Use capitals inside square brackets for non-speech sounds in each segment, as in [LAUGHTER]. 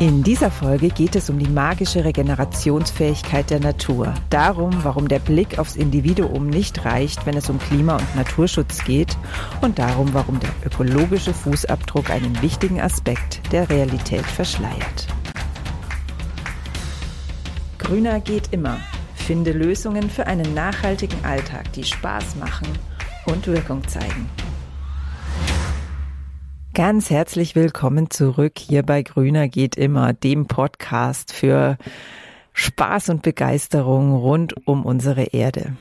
In dieser Folge geht es um die magische Regenerationsfähigkeit der Natur. Darum, warum der Blick aufs Individuum nicht reicht, wenn es um Klima- und Naturschutz geht. Und darum, warum der ökologische Fußabdruck einen wichtigen Aspekt der Realität verschleiert. Grüner geht immer. Finde Lösungen für einen nachhaltigen Alltag, die Spaß machen und Wirkung zeigen. Ganz herzlich willkommen zurück hier bei Grüner geht immer, dem Podcast für Spaß und Begeisterung rund um unsere Erde.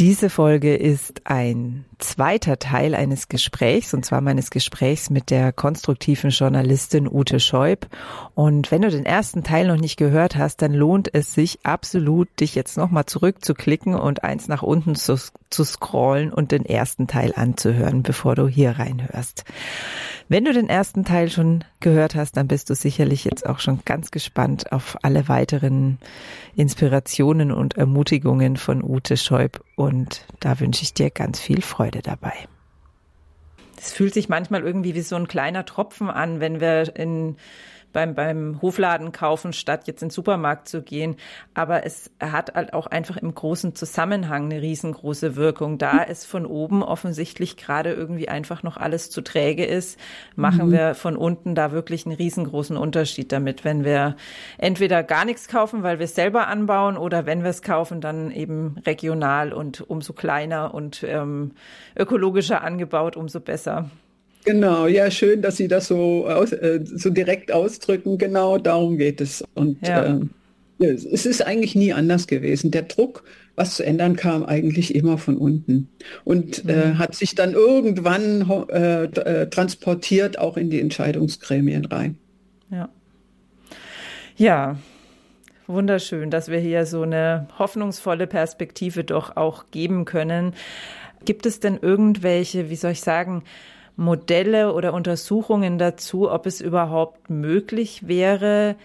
Diese Folge ist ein zweiter Teil eines Gesprächs, und zwar meines Gesprächs mit der konstruktiven Journalistin Ute Scheub. Und wenn du den ersten Teil noch nicht gehört hast, dann lohnt es sich absolut, dich jetzt nochmal zurückzuklicken und eins nach unten zu, zu scrollen und den ersten Teil anzuhören, bevor du hier reinhörst. Wenn du den ersten Teil schon gehört hast, dann bist du sicherlich jetzt auch schon ganz gespannt auf alle weiteren Inspirationen und Ermutigungen von Ute Scheub. Und da wünsche ich dir ganz viel Freude dabei. Es fühlt sich manchmal irgendwie wie so ein kleiner Tropfen an, wenn wir in beim, beim Hofladen kaufen, statt jetzt in den Supermarkt zu gehen. Aber es hat halt auch einfach im großen Zusammenhang eine riesengroße Wirkung. Da es von oben offensichtlich gerade irgendwie einfach noch alles zu träge ist, machen mhm. wir von unten da wirklich einen riesengroßen Unterschied damit. Wenn wir entweder gar nichts kaufen, weil wir es selber anbauen, oder wenn wir es kaufen, dann eben regional und umso kleiner und ähm, ökologischer angebaut, umso besser. Genau, ja, schön, dass Sie das so, aus, äh, so direkt ausdrücken. Genau darum geht es. Und ja. äh, es ist eigentlich nie anders gewesen. Der Druck, was zu ändern, kam eigentlich immer von unten und äh, mhm. äh, hat sich dann irgendwann äh, äh, transportiert auch in die Entscheidungsgremien rein. Ja. Ja, wunderschön, dass wir hier so eine hoffnungsvolle Perspektive doch auch geben können. Gibt es denn irgendwelche, wie soll ich sagen, Modelle oder Untersuchungen dazu, ob es überhaupt möglich wäre,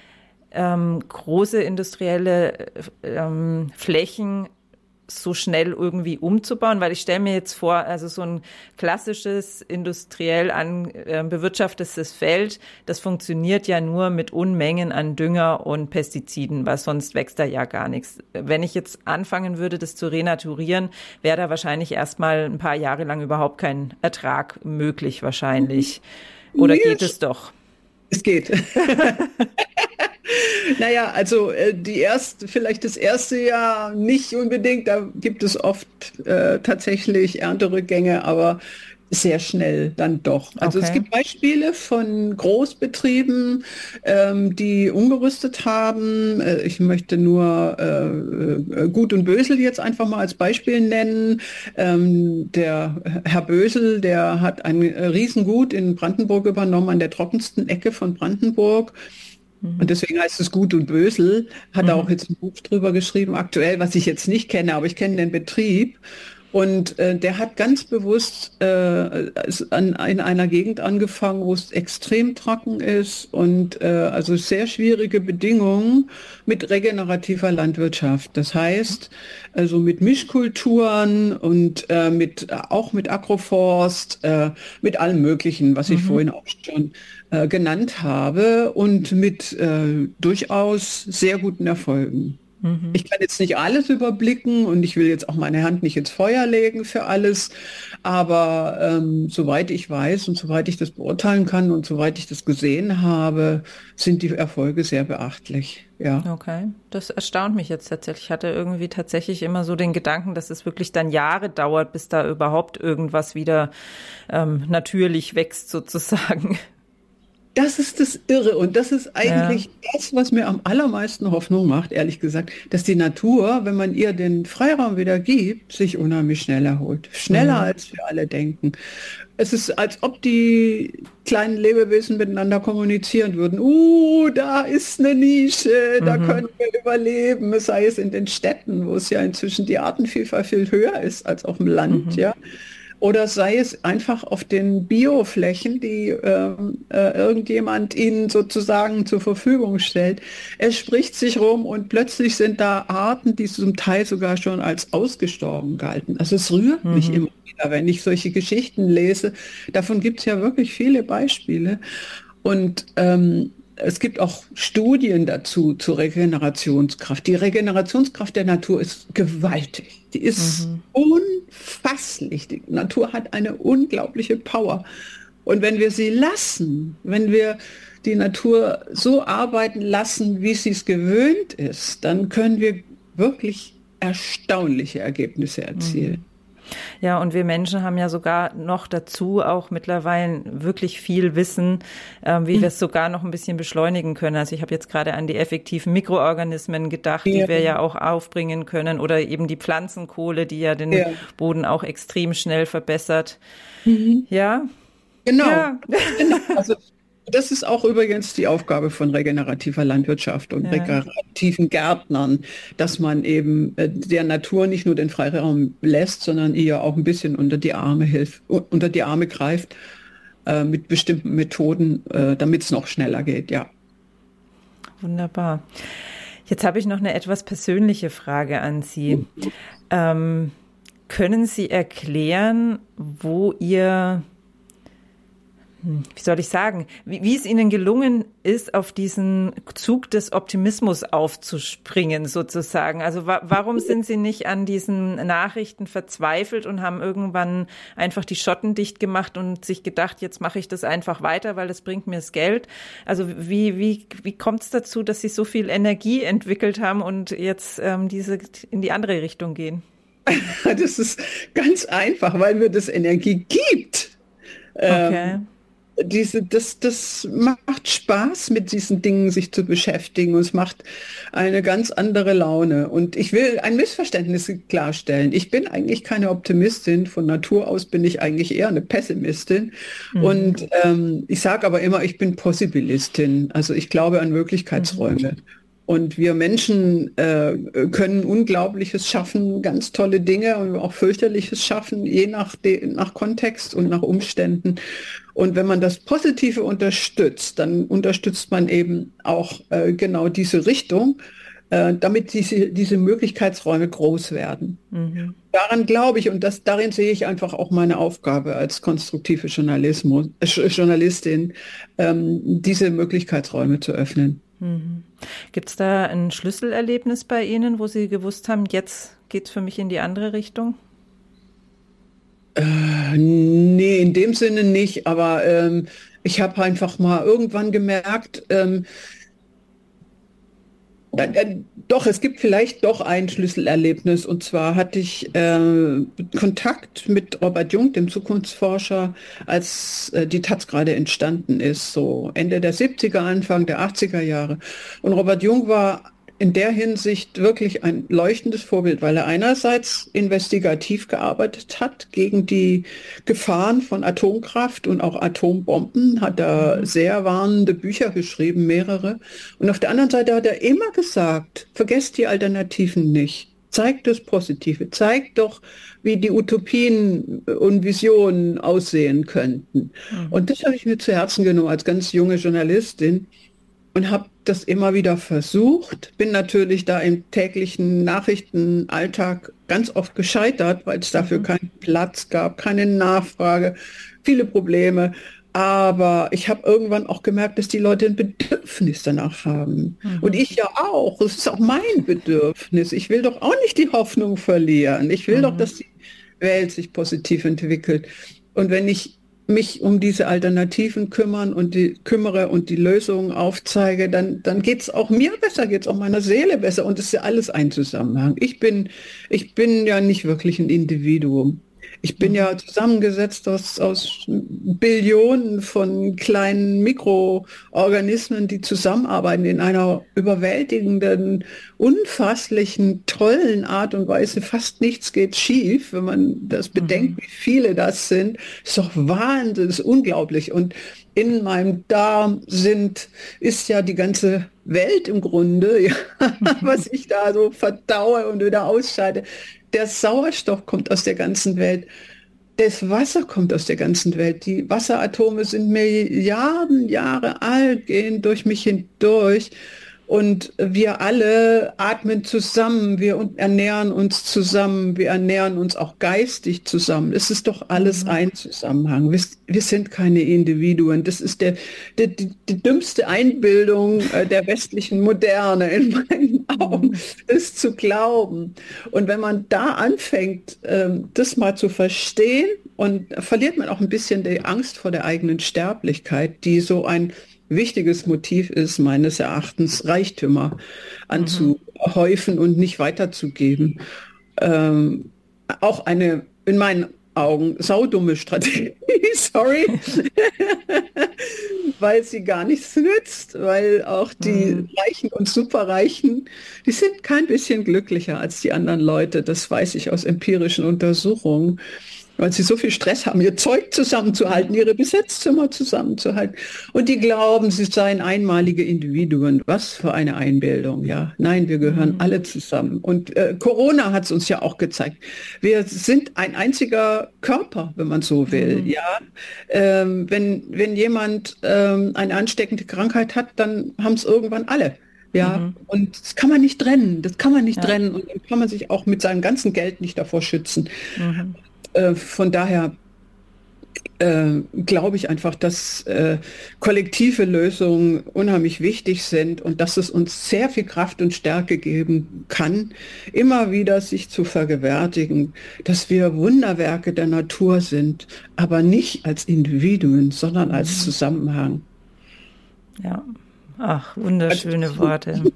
ähm, große industrielle ähm, Flächen so schnell irgendwie umzubauen, weil ich stelle mir jetzt vor, also so ein klassisches industriell an äh, bewirtschaftetes Feld, das funktioniert ja nur mit Unmengen an Dünger und Pestiziden, weil sonst wächst da ja gar nichts. Wenn ich jetzt anfangen würde, das zu renaturieren, wäre da wahrscheinlich erstmal ein paar Jahre lang überhaupt kein Ertrag möglich wahrscheinlich. Oder geht es doch? Es geht. [LAUGHS] naja, also äh, die erste, vielleicht das erste Jahr nicht unbedingt, da gibt es oft äh, tatsächlich Ernterückgänge, aber sehr schnell dann doch. Also okay. es gibt Beispiele von Großbetrieben, ähm, die umgerüstet haben. Äh, ich möchte nur äh, äh, Gut und Bösel jetzt einfach mal als Beispiel nennen. Ähm, der Herr Bösel, der hat ein Riesengut in Brandenburg übernommen, an der trockensten Ecke von Brandenburg. Mhm. Und deswegen heißt es Gut und Bösel. Hat mhm. auch jetzt ein Buch drüber geschrieben, aktuell, was ich jetzt nicht kenne, aber ich kenne den Betrieb. Und äh, der hat ganz bewusst äh, an, in einer Gegend angefangen, wo es extrem trocken ist und äh, also sehr schwierige Bedingungen mit regenerativer Landwirtschaft. Das heißt, also mit Mischkulturen und äh, mit auch mit Agroforst, äh, mit allem Möglichen, was ich mhm. vorhin auch schon äh, genannt habe und mit durchaus sehr guten Erfolgen. Mhm. Ich kann jetzt nicht alles überblicken und ich will jetzt auch meine Hand nicht ins Feuer legen für alles, aber ähm, soweit ich weiß und soweit ich das beurteilen kann und soweit ich das gesehen habe, sind die Erfolge sehr beachtlich. Ja. Okay, das erstaunt mich jetzt tatsächlich. Ich hatte irgendwie tatsächlich immer so den Gedanken, dass es wirklich dann Jahre dauert, bis da überhaupt irgendwas wieder ähm, natürlich wächst sozusagen. Das ist das Irre und das ist eigentlich ja. das, was mir am allermeisten Hoffnung macht, ehrlich gesagt, dass die Natur, wenn man ihr den Freiraum wieder gibt, sich unheimlich schnell erholt. Schneller mhm. als wir alle denken. Es ist, als ob die kleinen Lebewesen miteinander kommunizieren würden. Uh, da ist eine Nische, da mhm. können wir überleben, sei es in den Städten, wo es ja inzwischen die Artenvielfalt viel höher ist als auf dem Land, mhm. ja oder sei es einfach auf den Bioflächen, die ähm, äh, irgendjemand ihnen sozusagen zur Verfügung stellt. Es spricht sich rum und plötzlich sind da Arten, die zum Teil sogar schon als ausgestorben galten. Also es rührt mhm. mich immer wieder, wenn ich solche Geschichten lese. Davon gibt es ja wirklich viele Beispiele. Und ähm, es gibt auch Studien dazu zur Regenerationskraft. Die Regenerationskraft der Natur ist gewaltig. Die ist mhm. unfasslich. Die Natur hat eine unglaubliche Power. Und wenn wir sie lassen, wenn wir die Natur so arbeiten lassen, wie sie es gewöhnt ist, dann können wir wirklich erstaunliche Ergebnisse erzielen. Mhm. Ja, und wir Menschen haben ja sogar noch dazu auch mittlerweile wirklich viel Wissen, äh, wie mhm. wir es sogar noch ein bisschen beschleunigen können. Also ich habe jetzt gerade an die effektiven Mikroorganismen gedacht, ja. die wir ja auch aufbringen können oder eben die Pflanzenkohle, die ja den ja. Boden auch extrem schnell verbessert. Mhm. Ja. Genau. Ja. genau. Also das ist auch übrigens die Aufgabe von regenerativer Landwirtschaft und ja. regenerativen Gärtnern, dass man eben äh, der Natur nicht nur den Freiraum lässt, sondern ihr auch ein bisschen unter die Arme hilft, unter die Arme greift äh, mit bestimmten Methoden, äh, damit es noch schneller geht, ja. Wunderbar. Jetzt habe ich noch eine etwas persönliche Frage an Sie. Ähm, können Sie erklären, wo ihr wie soll ich sagen, wie, wie, es Ihnen gelungen ist, auf diesen Zug des Optimismus aufzuspringen, sozusagen. Also wa warum sind Sie nicht an diesen Nachrichten verzweifelt und haben irgendwann einfach die Schotten dicht gemacht und sich gedacht, jetzt mache ich das einfach weiter, weil das bringt mir das Geld. Also wie, wie, wie kommt es dazu, dass Sie so viel Energie entwickelt haben und jetzt ähm, diese in die andere Richtung gehen? [LAUGHS] Das ist ganz einfach, weil mir das Energie gibt. Okay. Ähm, diese, das, das macht Spaß, mit diesen Dingen sich zu beschäftigen und es macht eine ganz andere Laune. Und ich will ein Missverständnis klarstellen. Ich bin eigentlich keine Optimistin. Von Natur aus bin ich eigentlich eher eine Pessimistin. Mhm. Und ähm, ich sage aber immer, ich bin Possibilistin. Also ich glaube an Möglichkeitsräume. Mhm. Und wir Menschen äh, können Unglaubliches schaffen, ganz tolle Dinge und auch fürchterliches schaffen, je nach, nach Kontext und nach Umständen. Und wenn man das Positive unterstützt, dann unterstützt man eben auch äh, genau diese Richtung, äh, damit diese, diese Möglichkeitsräume groß werden. Mhm. Daran glaube ich und das, darin sehe ich einfach auch meine Aufgabe als konstruktive Journalismus, äh, Journalistin, ähm, diese Möglichkeitsräume zu öffnen. Mhm. Gibt es da ein Schlüsselerlebnis bei Ihnen, wo Sie gewusst haben, jetzt geht es für mich in die andere Richtung? Äh, nee, in dem Sinne nicht, aber ähm, ich habe einfach mal irgendwann gemerkt, ähm, äh, doch, es gibt vielleicht doch ein Schlüsselerlebnis. Und zwar hatte ich äh, Kontakt mit Robert Jung, dem Zukunftsforscher, als äh, die Taz gerade entstanden ist, so Ende der 70er, Anfang der 80er Jahre. Und Robert Jung war in der Hinsicht wirklich ein leuchtendes Vorbild, weil er einerseits investigativ gearbeitet hat gegen die Gefahren von Atomkraft und auch Atombomben, hat er mhm. sehr warnende Bücher geschrieben, mehrere. Und auf der anderen Seite hat er immer gesagt, vergesst die Alternativen nicht. Zeigt das Positive, zeigt doch, wie die Utopien und Visionen aussehen könnten. Mhm. Und das habe ich mir zu Herzen genommen als ganz junge Journalistin und habe das immer wieder versucht, bin natürlich da im täglichen Nachrichtenalltag ganz oft gescheitert, weil es dafür mhm. keinen Platz gab, keine Nachfrage, viele Probleme. Aber ich habe irgendwann auch gemerkt, dass die Leute ein Bedürfnis danach haben. Mhm. Und ich ja auch. Es ist auch mein Bedürfnis. Ich will doch auch nicht die Hoffnung verlieren. Ich will mhm. doch, dass die Welt sich positiv entwickelt. Und wenn ich mich um diese Alternativen kümmern und die kümmere und die Lösungen aufzeige, dann, dann geht es auch mir besser, geht es auch meiner Seele besser und es ist ja alles ein Zusammenhang. Ich bin, ich bin ja nicht wirklich ein Individuum. Ich bin ja zusammengesetzt aus, aus Billionen von kleinen Mikroorganismen, die zusammenarbeiten in einer überwältigenden, unfasslichen, tollen Art und Weise. Fast nichts geht schief, wenn man das bedenkt, mhm. wie viele das sind. Ist doch Wahnsinn, ist unglaublich. Und in meinem Darm sind, ist ja die ganze Welt im Grunde, [LAUGHS] ja, [LAUGHS] was ich da so verdaue und wieder ausschalte. Der Sauerstoff kommt aus der ganzen Welt. Das Wasser kommt aus der ganzen Welt. Die Wasseratome sind Milliarden Jahre alt, gehen durch mich hindurch. Und wir alle atmen zusammen, wir ernähren uns zusammen, wir ernähren uns auch geistig zusammen. Es ist doch alles mhm. ein Zusammenhang. Wir, wir, sind keine Individuen. Das ist der, der die, die, dümmste Einbildung äh, der westlichen Moderne in meinen Augen, mhm. das zu glauben. Und wenn man da anfängt, ähm, das mal zu verstehen, und verliert man auch ein bisschen die Angst vor der eigenen Sterblichkeit, die so ein wichtiges Motiv ist, meines Erachtens, Reichtümer anzuhäufen und nicht weiterzugeben. Ähm, auch eine, in meinen Augen, saudumme Strategie, [LAUGHS] sorry, [LAUGHS] weil sie gar nichts nützt, weil auch die mhm. Reichen und Superreichen, die sind kein bisschen glücklicher als die anderen Leute, das weiß ich aus empirischen Untersuchungen weil sie so viel Stress haben, ihr Zeug zusammenzuhalten, ihre Besetzzimmer zusammenzuhalten. Und die glauben, sie seien einmalige Individuen. Was für eine Einbildung, ja. Nein, wir gehören mhm. alle zusammen. Und äh, Corona hat es uns ja auch gezeigt. Wir sind ein einziger Körper, wenn man so will, mhm. ja. Ähm, wenn, wenn jemand ähm, eine ansteckende Krankheit hat, dann haben es irgendwann alle. Ja, mhm. und das kann man nicht trennen. Das kann man nicht ja. trennen. Und dann kann man sich auch mit seinem ganzen Geld nicht davor schützen. Mhm. Äh, von daher äh, glaube ich einfach, dass äh, kollektive Lösungen unheimlich wichtig sind und dass es uns sehr viel Kraft und Stärke geben kann, immer wieder sich zu vergewärtigen, dass wir Wunderwerke der Natur sind, aber nicht als Individuen, sondern als mhm. Zusammenhang. Ja, ach, wunderschöne Worte. [LAUGHS]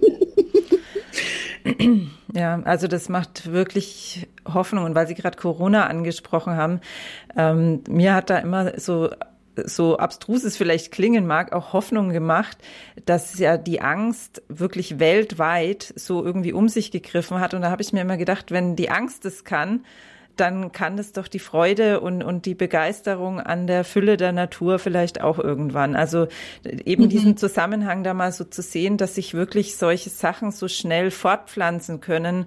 Ja, also das macht wirklich Hoffnung. Und weil Sie gerade Corona angesprochen haben, ähm, mir hat da immer so so abstrus es vielleicht klingen mag, auch Hoffnung gemacht, dass ja die Angst wirklich weltweit so irgendwie um sich gegriffen hat. Und da habe ich mir immer gedacht, wenn die Angst es kann, dann kann es doch die Freude und, und die Begeisterung an der Fülle der Natur vielleicht auch irgendwann. Also eben mhm. diesen Zusammenhang da mal so zu sehen, dass sich wirklich solche Sachen so schnell fortpflanzen können.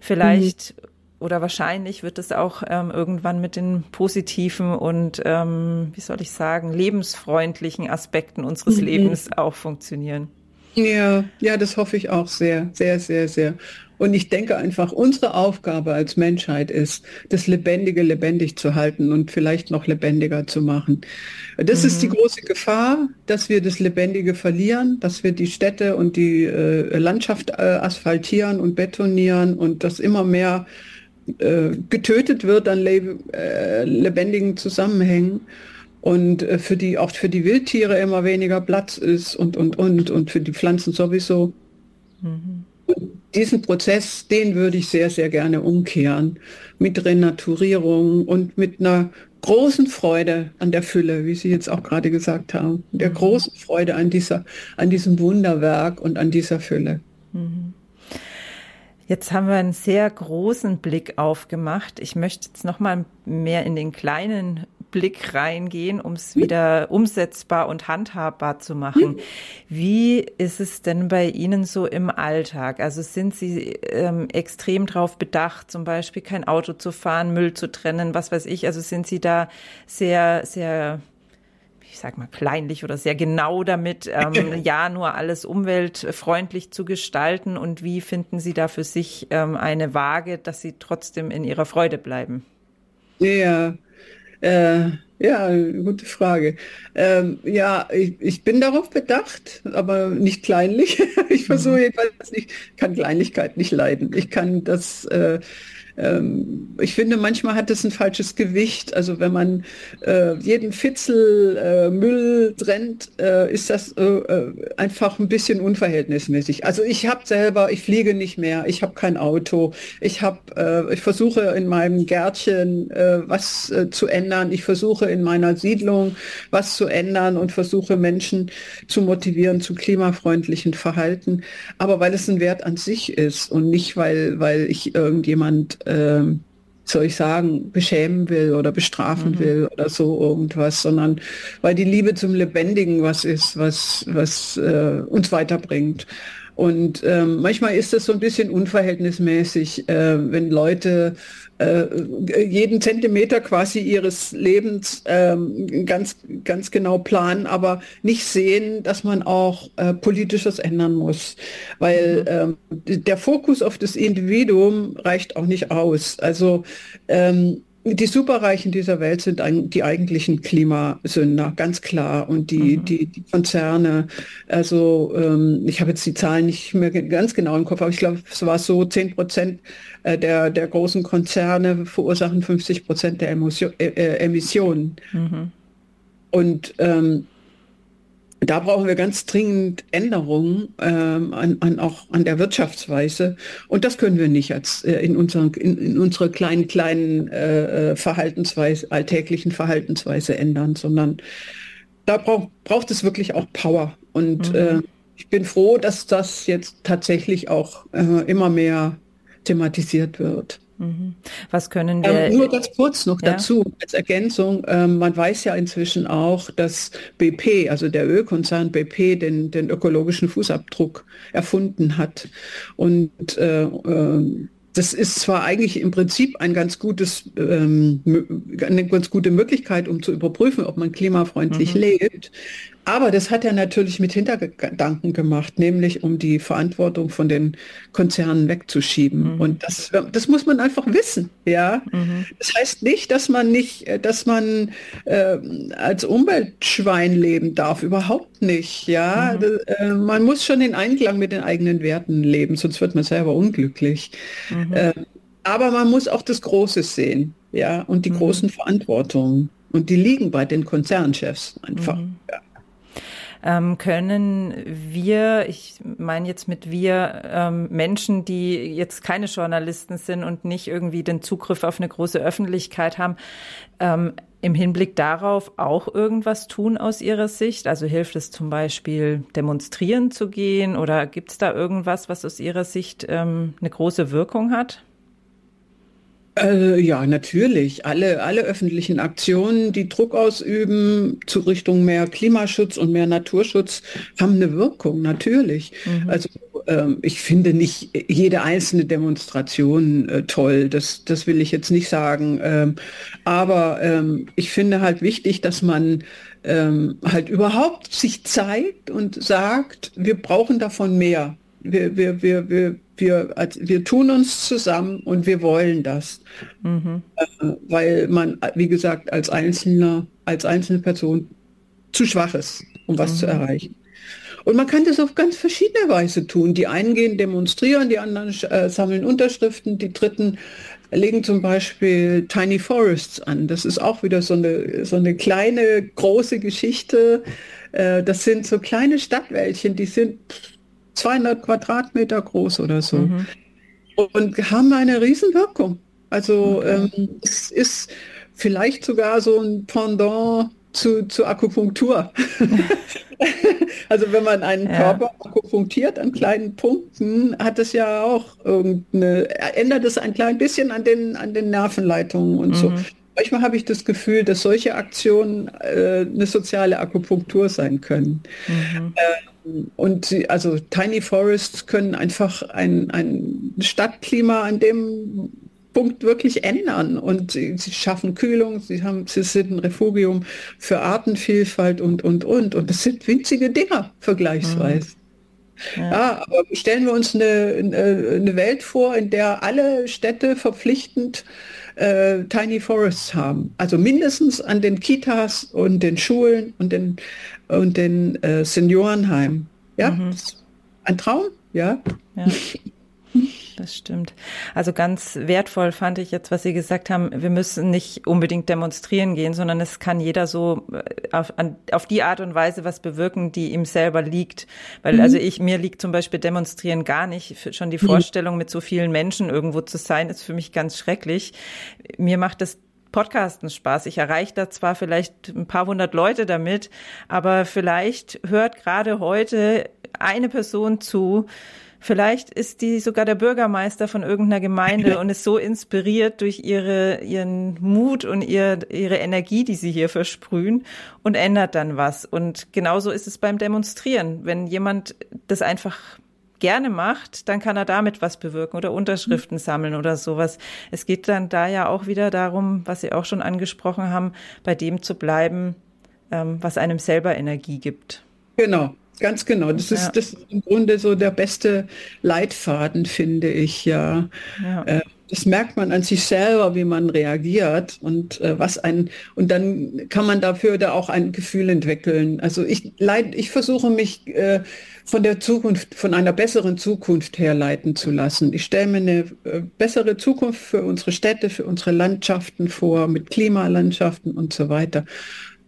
Vielleicht mhm. Oder wahrscheinlich wird es auch ähm, irgendwann mit den positiven und, ähm, wie soll ich sagen, lebensfreundlichen Aspekten unseres mhm. Lebens auch funktionieren. Ja, ja, das hoffe ich auch sehr, sehr, sehr, sehr. Und ich denke einfach, unsere Aufgabe als Menschheit ist, das Lebendige lebendig zu halten und vielleicht noch lebendiger zu machen. Das mhm. ist die mhm. große Gefahr, dass wir das Lebendige verlieren, dass wir die Städte und die äh, Landschaft äh, asphaltieren und betonieren und dass immer mehr äh, getötet wird an le äh, lebendigen Zusammenhängen und äh, für die auch für die Wildtiere immer weniger Platz ist und und und und für die Pflanzen sowieso. Mhm diesen Prozess, den würde ich sehr, sehr gerne umkehren mit Renaturierung und mit einer großen Freude an der Fülle, wie Sie jetzt auch gerade gesagt haben, der mhm. großen Freude an dieser, an diesem Wunderwerk und an dieser Fülle. Mhm. Jetzt haben wir einen sehr großen Blick aufgemacht. Ich möchte jetzt noch mal mehr in den kleinen Blick reingehen, um es wieder umsetzbar und handhabbar zu machen. Wie ist es denn bei Ihnen so im Alltag? Also sind Sie ähm, extrem darauf bedacht, zum Beispiel kein Auto zu fahren, Müll zu trennen, was weiß ich? Also sind Sie da sehr, sehr ich sag mal, kleinlich oder sehr genau damit, ähm, [LAUGHS] ja, nur alles umweltfreundlich zu gestalten? Und wie finden Sie da für sich ähm, eine Waage, dass Sie trotzdem in Ihrer Freude bleiben? Ja, äh, ja, gute Frage. Ähm, ja, ich, ich, bin darauf bedacht, aber nicht kleinlich. [LAUGHS] ich versuche mhm. jedenfalls nicht, kann Kleinlichkeit nicht leiden. Ich kann das äh, ähm, ich finde, manchmal hat es ein falsches Gewicht. Also wenn man äh, jeden Fitzel äh, Müll trennt, äh, ist das äh, äh, einfach ein bisschen unverhältnismäßig. Also ich habe selber, ich fliege nicht mehr, ich habe kein Auto, ich habe, äh, ich versuche in meinem Gärtchen was zu ändern, ich versuche in meiner Siedlung was zu ändern und versuche Menschen zu motivieren zu klimafreundlichen Verhalten. Aber weil es ein Wert an sich ist und nicht weil weil ich irgendjemand ähm, soll ich sagen, beschämen will oder bestrafen mhm. will oder so irgendwas, sondern weil die Liebe zum Lebendigen was ist, was, was äh, uns weiterbringt. Und ähm, manchmal ist das so ein bisschen unverhältnismäßig, äh, wenn Leute äh, jeden Zentimeter quasi ihres Lebens ähm, ganz, ganz genau planen, aber nicht sehen, dass man auch äh, politisches ändern muss. Weil mhm. ähm, der Fokus auf das Individuum reicht auch nicht aus. Also ähm, die Superreichen dieser Welt sind die eigentlichen Klimasünder, ganz klar. Und die, mhm. die, die, Konzerne, also ähm, ich habe jetzt die Zahlen nicht mehr ganz genau im Kopf, aber ich glaube, es war so, 10 Prozent äh, der, der großen Konzerne verursachen 50 Prozent der Emotion, äh, äh, Emissionen. Mhm. Und ähm, da brauchen wir ganz dringend Änderungen ähm, an, an, auch an der Wirtschaftsweise. Und das können wir nicht als äh, in, unseren, in, in unserer kleinen, kleinen äh, äh Verhaltensweise, alltäglichen Verhaltensweise ändern, sondern da brauch, braucht es wirklich auch Power. Und mhm. äh, ich bin froh, dass das jetzt tatsächlich auch äh, immer mehr thematisiert wird. Mhm. Was können wir? Ähm, nur ganz kurz noch ja. dazu als Ergänzung. Ähm, man weiß ja inzwischen auch, dass BP, also der Ölkonzern BP, den, den ökologischen Fußabdruck erfunden hat. Und äh, äh, das ist zwar eigentlich im Prinzip ein ganz gutes, ähm, eine ganz gute Möglichkeit, um zu überprüfen, ob man klimafreundlich mhm. lebt, aber das hat er natürlich mit Hintergedanken gemacht, nämlich um die Verantwortung von den Konzernen wegzuschieben. Mhm. Und das, das muss man einfach wissen. Ja, mhm. das heißt nicht, dass man nicht, dass man äh, als Umweltschwein leben darf. Überhaupt nicht. Ja, mhm. das, äh, man muss schon in Einklang mit den eigenen Werten leben, sonst wird man selber unglücklich. Äh, aber man muss auch das Große sehen. Ja, und die mhm. großen Verantwortungen. Und die liegen bei den Konzernchefs einfach. Mhm. Ja ähm, können wir, ich meine jetzt mit wir, ähm, Menschen, die jetzt keine Journalisten sind und nicht irgendwie den Zugriff auf eine große Öffentlichkeit haben, ähm, im Hinblick darauf auch irgendwas tun aus Ihrer Sicht? Also hilft es zum Beispiel, demonstrieren zu gehen oder gibt es da irgendwas, was aus Ihrer Sicht ähm, eine große Wirkung hat? Äh, ja, natürlich. Alle, alle öffentlichen Aktionen, die Druck ausüben zu Richtung mehr Klimaschutz und mehr Naturschutz, haben eine Wirkung, natürlich. Mhm. Also ähm, ich finde nicht jede einzelne Demonstration äh, toll, das, das will ich jetzt nicht sagen. Ähm, aber ähm, ich finde halt wichtig, dass man ähm, halt überhaupt sich zeigt und sagt, wir brauchen davon mehr. Wir, wir, wir, wir, wir, als, wir tun uns zusammen und wir wollen das. Mhm. Äh, weil man, wie gesagt, als Einzelner, als einzelne Person zu schwach ist, um was mhm. zu erreichen. Und man kann das auf ganz verschiedene Weise tun. Die einen gehen demonstrieren, die anderen äh, sammeln Unterschriften, die dritten legen zum Beispiel Tiny Forests an. Das ist auch wieder so eine, so eine kleine, große Geschichte. Äh, das sind so kleine Stadtwäldchen, die sind 200 Quadratmeter groß oder so. Mhm. Und haben eine Riesenwirkung. Also okay. ähm, es ist vielleicht sogar so ein Pendant zu, zu Akupunktur. [LAUGHS] also wenn man einen ja. Körper akupunktiert an kleinen Punkten, hat es ja auch irgendeine, ändert es ein klein bisschen an den, an den Nervenleitungen und mhm. so. Manchmal habe ich das Gefühl, dass solche Aktionen äh, eine soziale Akupunktur sein können. Mhm. Äh, und also Tiny Forests können einfach ein, ein Stadtklima an dem Punkt wirklich ändern. Und sie, sie schaffen Kühlung, sie, haben, sie sind ein Refugium für Artenvielfalt und, und, und. Und das sind winzige Dinger vergleichsweise. Mhm. Ja. ja. aber stellen wir uns eine, eine Welt vor, in der alle Städte verpflichtend äh, Tiny Forests haben. Also mindestens an den Kitas und den Schulen und den, und den äh, Seniorenheimen. Ja, mhm. ein Traum, ja. ja. [LAUGHS] Das stimmt. Also ganz wertvoll fand ich jetzt, was Sie gesagt haben, wir müssen nicht unbedingt demonstrieren gehen, sondern es kann jeder so äh, auf, an, auf die Art und Weise was bewirken, die ihm selber liegt. Weil mhm. also ich, mir liegt zum Beispiel demonstrieren gar nicht. Schon die mhm. Vorstellung, mit so vielen Menschen irgendwo zu sein, ist für mich ganz schrecklich. Mir macht das Podcasten Spaß. Ich erreiche da zwar vielleicht ein paar hundert Leute damit, aber vielleicht hört gerade heute eine Person zu, Vielleicht ist die sogar der Bürgermeister von irgendeiner Gemeinde [LAUGHS] und ist so inspiriert durch ihre, ihren Mut und ihr, ihre Energie, die sie hier versprühen und ändert dann was. Und genauso ist es beim Demonstrieren. Wenn jemand das einfach gerne macht, dann kann er damit was bewirken oder Unterschriften sammeln oder sowas. Es geht dann da ja auch wieder darum, was Sie auch schon angesprochen haben, bei dem zu bleiben, ähm, was einem selber Energie gibt. Genau, Ganz genau. Das ist, das ist im Grunde so der beste Leitfaden, finde ich, ja. ja. Äh, das merkt man an sich selber, wie man reagiert und äh, was ein und dann kann man dafür da auch ein Gefühl entwickeln. Also ich leid, ich versuche mich äh, von der Zukunft, von einer besseren Zukunft herleiten zu lassen. Ich stelle mir eine äh, bessere Zukunft für unsere Städte, für unsere Landschaften vor, mit Klimalandschaften und so weiter.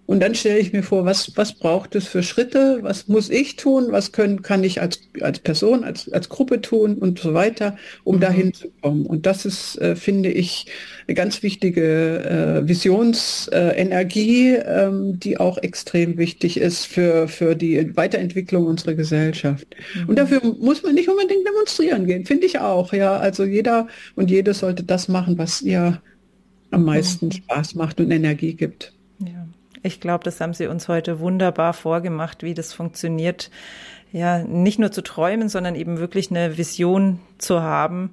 Und dann stelle ich mir vor, was, was braucht es für Schritte, was muss ich tun, was können, kann ich als, als Person, als, als Gruppe tun und so weiter, um mhm. dahin zu kommen. Und das ist, äh, finde ich, eine ganz wichtige äh, Visionsenergie, äh, ähm, die auch extrem wichtig ist für, für die Weiterentwicklung unserer Gesellschaft. Mhm. Und dafür muss man nicht unbedingt demonstrieren gehen, finde ich auch. Ja, also jeder und jede sollte das machen, was ihr am meisten mhm. Spaß macht und Energie gibt. Ich glaube, das haben Sie uns heute wunderbar vorgemacht, wie das funktioniert. Ja, nicht nur zu träumen, sondern eben wirklich eine Vision zu haben.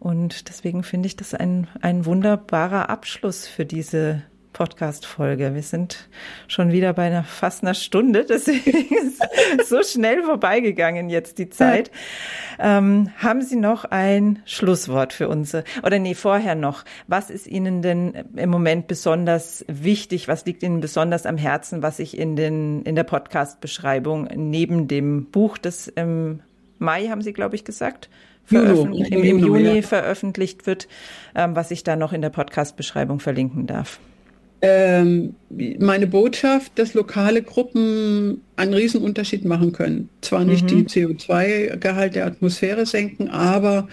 Und deswegen finde ich das ein, ein wunderbarer Abschluss für diese Podcast-Folge. Wir sind schon wieder bei einer, fast einer Stunde, [LAUGHS] deswegen ist so schnell vorbeigegangen jetzt die Zeit. Ähm, haben Sie noch ein Schlusswort für uns? Oder nee, vorher noch. Was ist Ihnen denn im Moment besonders wichtig? Was liegt Ihnen besonders am Herzen, was ich in, den, in der Podcast-Beschreibung neben dem Buch, das im Mai, haben Sie, glaube ich, gesagt, Juni, im, im, Juni veröffentlicht wird, ähm, was ich da noch in der Podcast-Beschreibung verlinken darf ähm, meine Botschaft, dass lokale Gruppen einen Riesenunterschied machen können. Zwar nicht mhm. die CO2-Gehalt der Atmosphäre senken, aber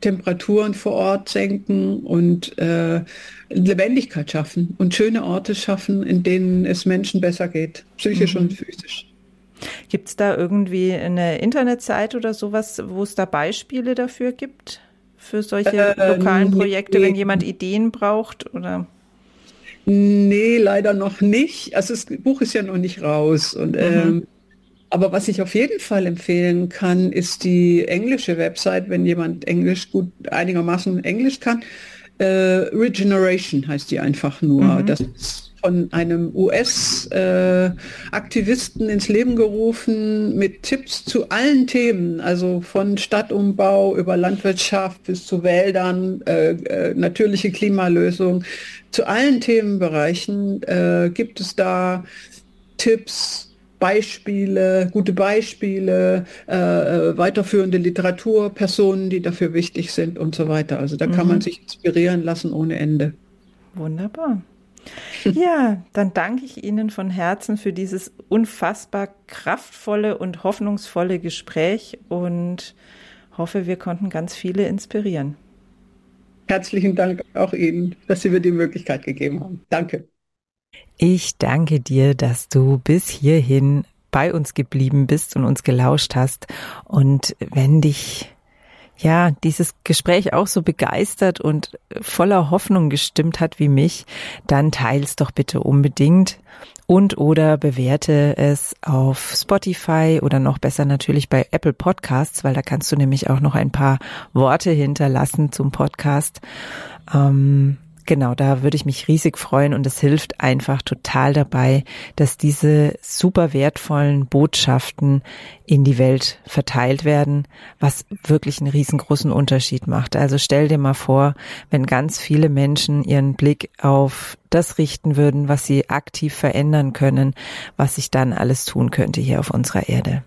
Temperaturen vor Ort senken und äh, Lebendigkeit schaffen und schöne Orte schaffen, in denen es Menschen besser geht, psychisch mhm. und physisch. Gibt es da irgendwie eine Internetseite oder sowas, wo es da Beispiele dafür gibt? Für solche äh, lokalen Projekte, nee. wenn jemand Ideen braucht? Oder? Nee, leider noch nicht. Also das Buch ist ja noch nicht raus. Und, mhm. ähm, aber was ich auf jeden Fall empfehlen kann, ist die englische Website, wenn jemand Englisch gut einigermaßen Englisch kann. Äh, Regeneration heißt die einfach nur. Mhm. Das ist von einem US-Aktivisten äh, ins Leben gerufen mit Tipps zu allen Themen, also von Stadtumbau über Landwirtschaft bis zu Wäldern, äh, äh, natürliche Klimalösung. Zu allen Themenbereichen gibt es da Tipps, Beispiele, gute Beispiele, äh, weiterführende Literatur, Personen, die dafür wichtig sind und so weiter. Also da kann man mhm. sich inspirieren lassen ohne Ende. Wunderbar. [LAUGHS] Ja, dann danke ich Ihnen von Herzen für dieses unfassbar kraftvolle und hoffnungsvolle Gespräch und hoffe, wir konnten ganz viele inspirieren. Herzlichen Dank auch Ihnen, dass Sie mir die Möglichkeit gegeben haben. Danke. Ich danke dir, dass du bis hierhin bei uns geblieben bist und uns gelauscht hast. Und wenn dich ja, dieses Gespräch auch so begeistert und voller Hoffnung gestimmt hat wie mich, dann teils doch bitte unbedingt und oder bewerte es auf Spotify oder noch besser natürlich bei Apple Podcasts, weil da kannst du nämlich auch noch ein paar Worte hinterlassen zum Podcast. Ähm, Genau, da würde ich mich riesig freuen und es hilft einfach total dabei, dass diese super wertvollen Botschaften in die Welt verteilt werden, was wirklich einen riesengroßen Unterschied macht. Also stell dir mal vor, wenn ganz viele Menschen ihren Blick auf das richten würden, was sie aktiv verändern können, was sich dann alles tun könnte hier auf unserer Erde.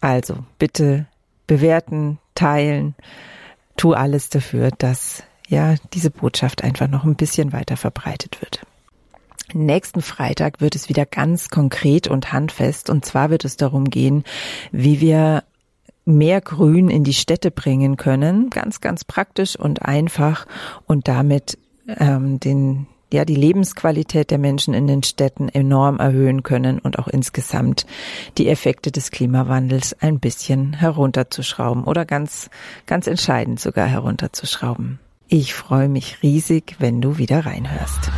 Also bitte bewerten, teilen, tu alles dafür, dass ja, diese Botschaft einfach noch ein bisschen weiter verbreitet wird. Nächsten Freitag wird es wieder ganz konkret und handfest. Und zwar wird es darum gehen, wie wir mehr Grün in die Städte bringen können. Ganz, ganz praktisch und einfach und damit ähm, den ja, die Lebensqualität der Menschen in den Städten enorm erhöhen können und auch insgesamt die Effekte des Klimawandels ein bisschen herunterzuschrauben oder ganz, ganz entscheidend sogar herunterzuschrauben. Ich freue mich riesig, wenn du wieder reinhörst.